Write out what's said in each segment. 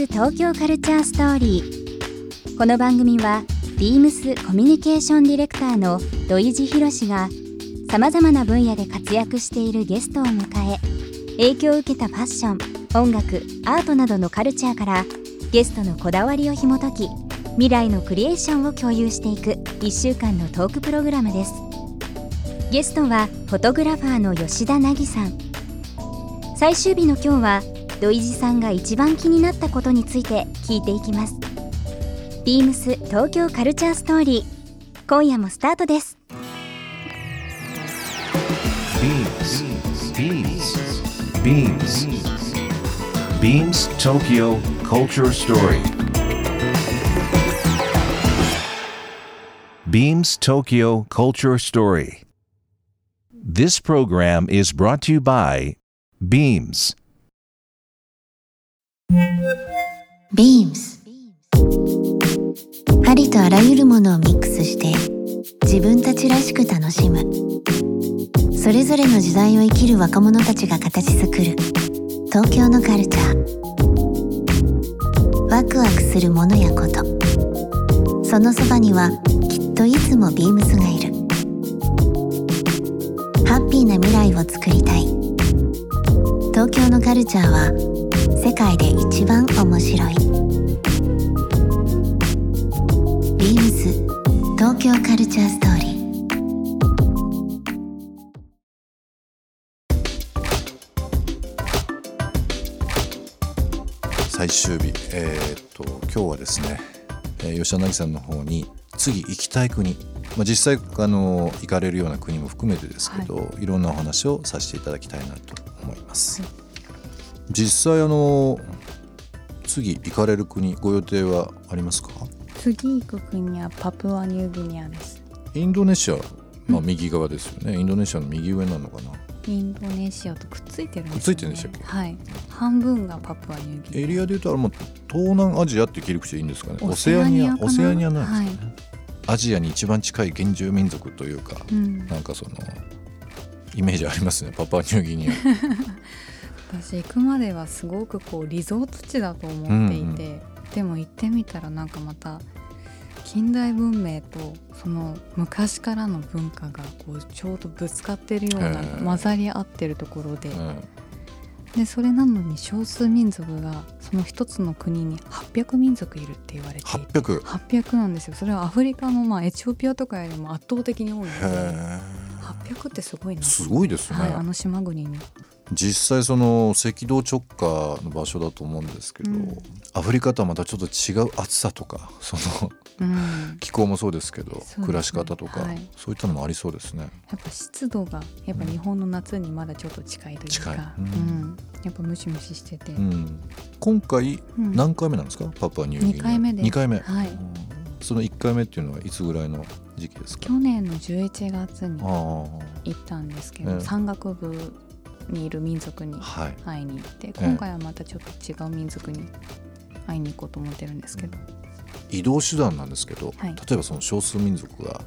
ス東京カルチャーストーリー。この番組はビームスコミュニケーションディレクターの土井博志がさまざまな分野で活躍しているゲストを迎え影響を受けたファッション音楽アートなどのカルチャーからゲストのこだわりを紐解き未来のクリエーションを共有していく1週間のトークプログラムです。ゲストはフォトグラファーの吉田凪さん。最終日の今日は土井さんが一番気になったことについて聞いていきますビームス東京カルチャーストーリー今夜もスタートです Beams. Beams. Beams Tokyo Culture Story. Beams Tokyo Culture Story. This program is brought to you by Beams. Beams. ありとあらゆるものをミックスして自分たちらしく楽しむ。それぞれの時代を生きる若者たちが形作る。東京のカルチャー。ワクワクするものやこと。そのそばにはきっといつもビームスがいる。ハッピーな未来をつくりたい。東京のカルチャーは界で一番面白い。ビームス東京カルチャーストーリー。最終日、えーっと今日はですね、えー吉田凪さんの方に次行きたい国、まあ、実際あの行かれるような国も含めてですけど、い、ろんなお話をさせていただきたいなと思います。実際あの次行かれる国ご予定はありますか？次行く国はパプアニューギニアです。インドネシア、まあ、右側ですよね、インドネシアの右上なのかな？インドネシアとくっついてるんですよ、ね、くっついてるんでしたっけ？はい。半分がパプアニューギニア。エリアでいうとあれもう東南アジアって切り口でいいんですかね？オセアニアオセアニアなんですかね、アジアに一番近い原住民族というか、うん、なんかそのイメージありますね。パパニューギニア 私行くまではすごくこうリゾート地だと思っていて、でも行ってみたらなんかまた近代文明とその昔からの文化がこうちょうどぶつかってるような混ざり合ってるところで,、うん。でそれなのに少数民族がその一つの国に800民族いるって言われていて800 800なんですよ。それはアフリカのまあエチオピアとかよりも圧倒的に多いんですよへ800ってすごいな。えすごいですね、はい、あの島国に実際その赤道直下の場所だと思うんですけど、うん。アフリカとはまたちょっと違う暑さとか そのうん。気候もそうですけどね。暮らし方とか、はい。そういったのもありそうですね。やっぱ湿度がやっぱ日本の夏にまだちょっと近いというか、うんうん。やっぱムシムシしてて、うん、今回うん。何回目なんですか、パプアニューギニア。二回目です。2回目、はい。うん。その1回目っていうのはいつぐらいの時期ですか？去年の11月にあ。行ったんですけど、ええ。山岳部にいる民族に会いに行ってえ今回はまたちょっと違う民族に会いに行こうと思ってるんですけど、移動手段なんですけど、はい。例えばその少数民族が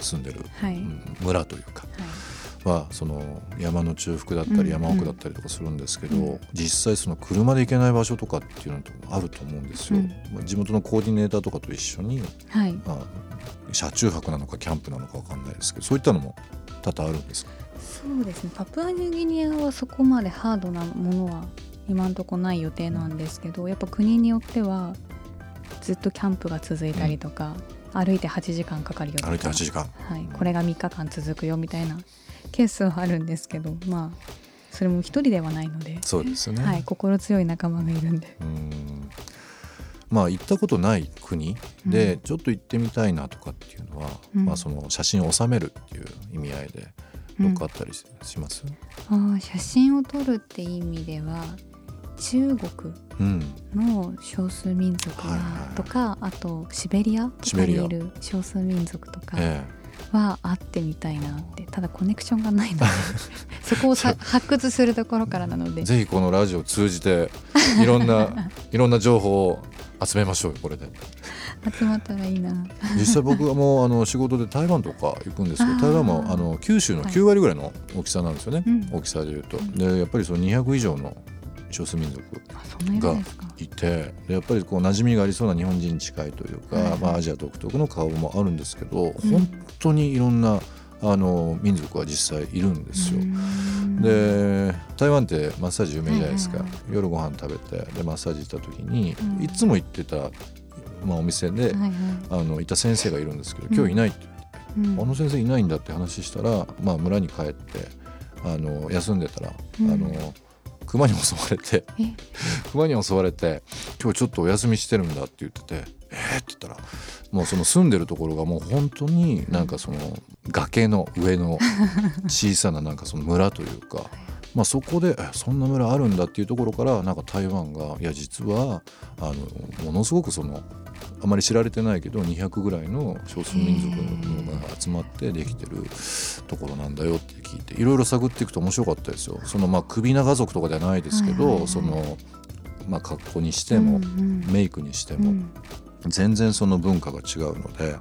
住んでる、はい、うん村というかはい。はその山の中腹だったうんり山奥だったりとかするんですけど、うん。実際その車で行けない場所とかっていうのとあると思うんですよ、うん。まあ地元のコーディネーターとかと一緒に、はい、まあ、車中泊なのかキャンプなのかわかんないですけどそういったのも多々あるんですか？そうですね。パプアニューギニアはそこまでハードなものは今んとこない予定なんですけどやっぱ国によってはずっとキャンプが続いたりとか、歩いて8時間かかるよとか歩いて8時間。はい、これが3日間続くよみたいなケースはあるんですけどまあそれも一人ではないので、そうですよね、はい、心強い仲間がいるんで。うん。まあ行ったことない国でうん。ちょっと行ってみたいなとかっていうのは、うん。まあ、その写真を収めるっていう意味合いでどっかあったりしします、あー写真を撮るって意味では中国うん。の少数民族がはいはい。とか、あとシベリア？とかにいる少数民族とかえは会ってみたいなってただコネクションがないので そこをさ発掘するところからなので。え、ぜひこのラジオを通じていろんな いろんな情報を集めましょうよこれで集まったらいいな。実際僕はもうあの仕事で台湾とか行くんですけど台湾もあの九州のはい。9割ぐらいの大きさなんですよね、うん。大きさでいうと。でやっぱりその200以上の少数民族あそんな色ですか？いてでやっぱりこう馴染みがありそうな日本人に近いというか、はい。まあ、アジア独特の顔もあるんですけど、うん。本当にいろんなあの民族は実際いるんですよ。うん。で台湾ってマッサージ有名じゃないですか、はいはい。夜ご飯食べてでマッサージ行った時に、うん。いつも行ってた、まあ、お店で、はいはいあのいた先生がいるんですけど今日いないって言って、うんあの先生いないんだって話したら、まあ、村に帰ってあの休んでたら、うんあの熊に襲われてえ？熊に襲われて「今日ちょっとお休みしてるんだ」って言ってて「えっ?」って言ったらもうその住んでるところがもう本当になんかその崖の上の小さななんかその村というか。まあ、そこでえそんな村あるんだっていうところからなんか台湾がいや実はあのものすごくそのあまり知られてないけど200ぐらいの少数民族のが集まってできてるところなんだよって聞いていろいろ探っていくと面白かったですよ。そのまあ首長族とかではないですけど、そのまあ格好にしても、メイクにしても、うん。全然その文化が違うので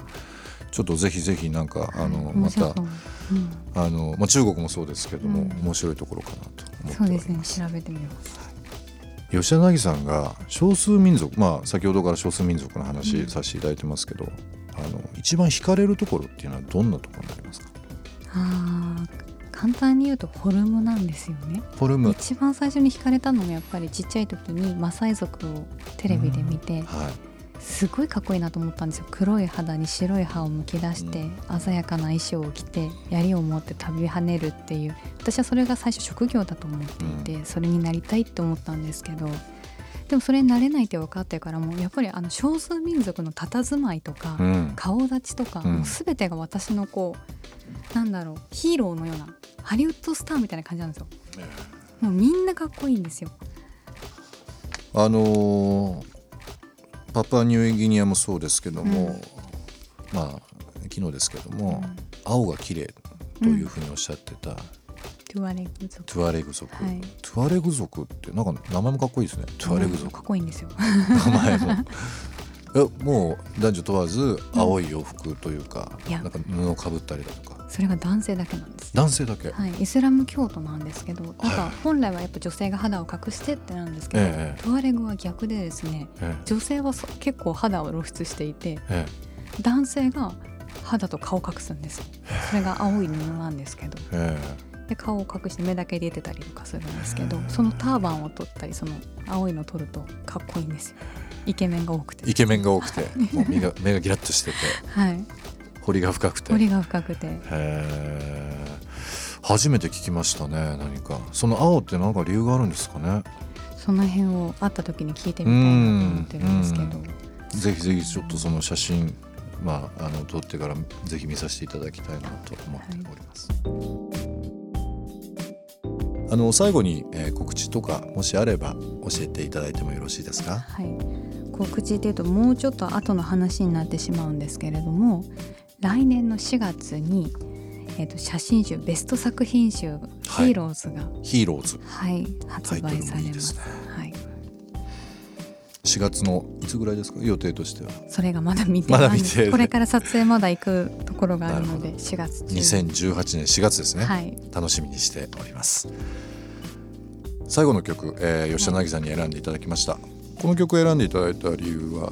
ちょっとぜひぜひなんかあのまたあの、まあ、中国もそうですけども、うん。面白いところかなと思ってそうですね。おります。調べてみます。吉田凪さんが少数民族まあ先ほどから少数民族の話うん。させていただいてますけど、あの一番惹かれるところっていうのはどんなところになりますか？あー簡単に言うとフォルムなんですよね。フォルム、一番最初に惹かれたのもやっぱりちっちゃい時にマサイ族をテレビで見て、はい、すごいかっこいいなと思ったんですよ。黒い肌に白い歯をむき出して、鮮やかな衣装を着て槍を持って旅跳ねるっていう。私はそれが最初職業だと思っていて、それになりたいって思ったんですけどでもそれになれないって分かってからもうやっぱりあの少数民族の佇まいとか、うん。顔立ちとか、うん。もう全てが私のこうなんだろうヒーローのようなハリウッドスターみたいな感じなんですよ。もうみんなかっこいいんですよ。あのーパプアニューギニアもそうですけども、うん。まあ昨日ですけども、青が綺麗というふうにおっしゃってた、トゥアレグ族。トゥアレグ族、はい。トゥアレグ族ってなんか名前もかっこいいですね。トゥアレグか族っこいいんですよ。名前も えもう男女問わず青い洋服というか、いや。なんか布をかぶったりだとか。それが男性だけなんです。男性だけ、はい、イスラム教徒なんですけど、なんはいか本来はやっぱ女性が肌を隠してってなんですけど、ええトゥアレグは逆でですね、え女性はそ結構肌を露出していて、ええ。男性が肌と顔を隠すんですよ。それが青い布なんですけど、えで顔を隠して目だけ出てたりとかするんですけど、そのターバンを取ったり、その青いの取るとかっこいいんですよ。イケメンが多くて。えイ。ケメンが多くてもう目が目がギラッとしてて。はい、彫りが深くて。彫りが深くて。へえ初めて聞きましたね何か。その青って何か理由があるんですかね？その辺を会った時に聞いてみたいなと思ってるんですけど、ぜひぜひちょっとその写真まああの撮ってからぜひ見させていただきたいなと思っております、あの最後に、えー告知とかもしあれば教えていただいてもよろしいですか？はい、告知っていうともうちょっと後の話になってしまうんですけれども来年の4月に、えー、と写真集ベスト作品集「ヒーローズが」ヒーローズはい発売されます4月のいつぐらいですか？予定としては。それがまだ見てまだない未定でこれから撮影まだ行くところがあるのでなるほ4月中。2018年4月ですね、はい。楽しみにしております。最後の曲、えー吉田凪さんに選んでいただきました、この曲を選んでいただいた理由は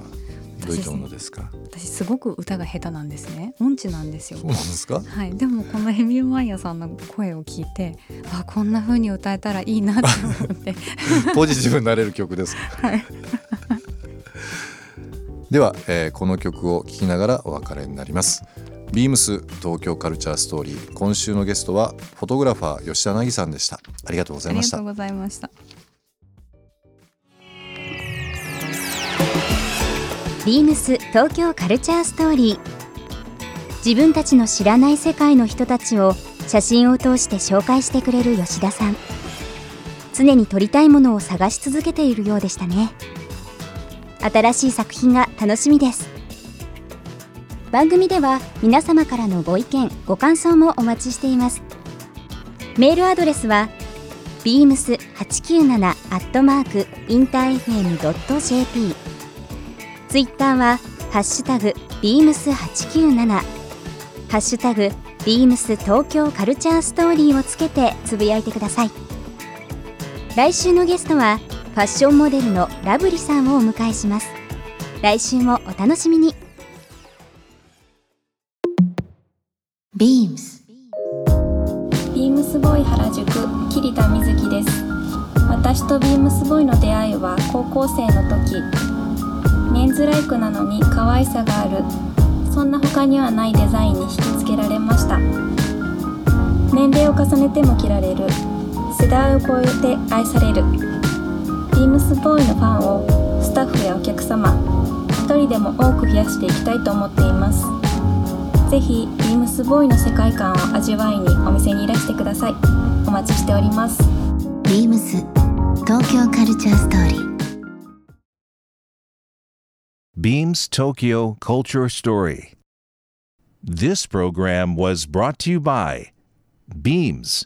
どういったものですか？私すごく歌が下手なんですね。音痴なんですよ。そうなんですか？はい、でもこのエミル・マイヤさんの声を聞いてあこんな風に歌えたらいいなって思って。ポジティブになれる曲ですはいでは、えーこの曲を聴きながらお別れになります。ビームス東京カルチャーストーリー。今週のゲストはフォトグラファー吉田凪さんでした。ありがとうございました。ありがとうございました。ビームス東京カルチャーストーリー。自分たちの知らない世界の人たちを写真を通して紹介してくれる吉田さん。常に撮りたいものを探し続けているようでしたね新しい作品が楽しみです。番組では皆様からのご意見ご感想もお待ちしています。メールアドレスは beams897 アットマークインター FM.jp ツイッターは、ハッシュタグ、ビームス897、ハッシュタグ、ビームス東京カルチャーストーリーをつけてつぶやいてください。来週のゲストはファッションモデルのラブリさんをお迎えします。来週もお楽しみに。ビームスビームスボーイ原宿桐田瑞希です。私とビームスボーイの出会いは高校生の時。メンズライクなのに可愛さがある。そんな他にはないデザインに引きつけられました。年齢を重ねても着られる。世代を超えて愛されるビームスボーイのファンをスタッフやお客様一人でも多く増やしていきたいと思っていますぜひビームスボーイの世界観を味わいにお店にいらしてくださいお待ちしておりますビームス東京カルチャーストーリー Beams Tokyo Culture Story. This program was brought to you by Beams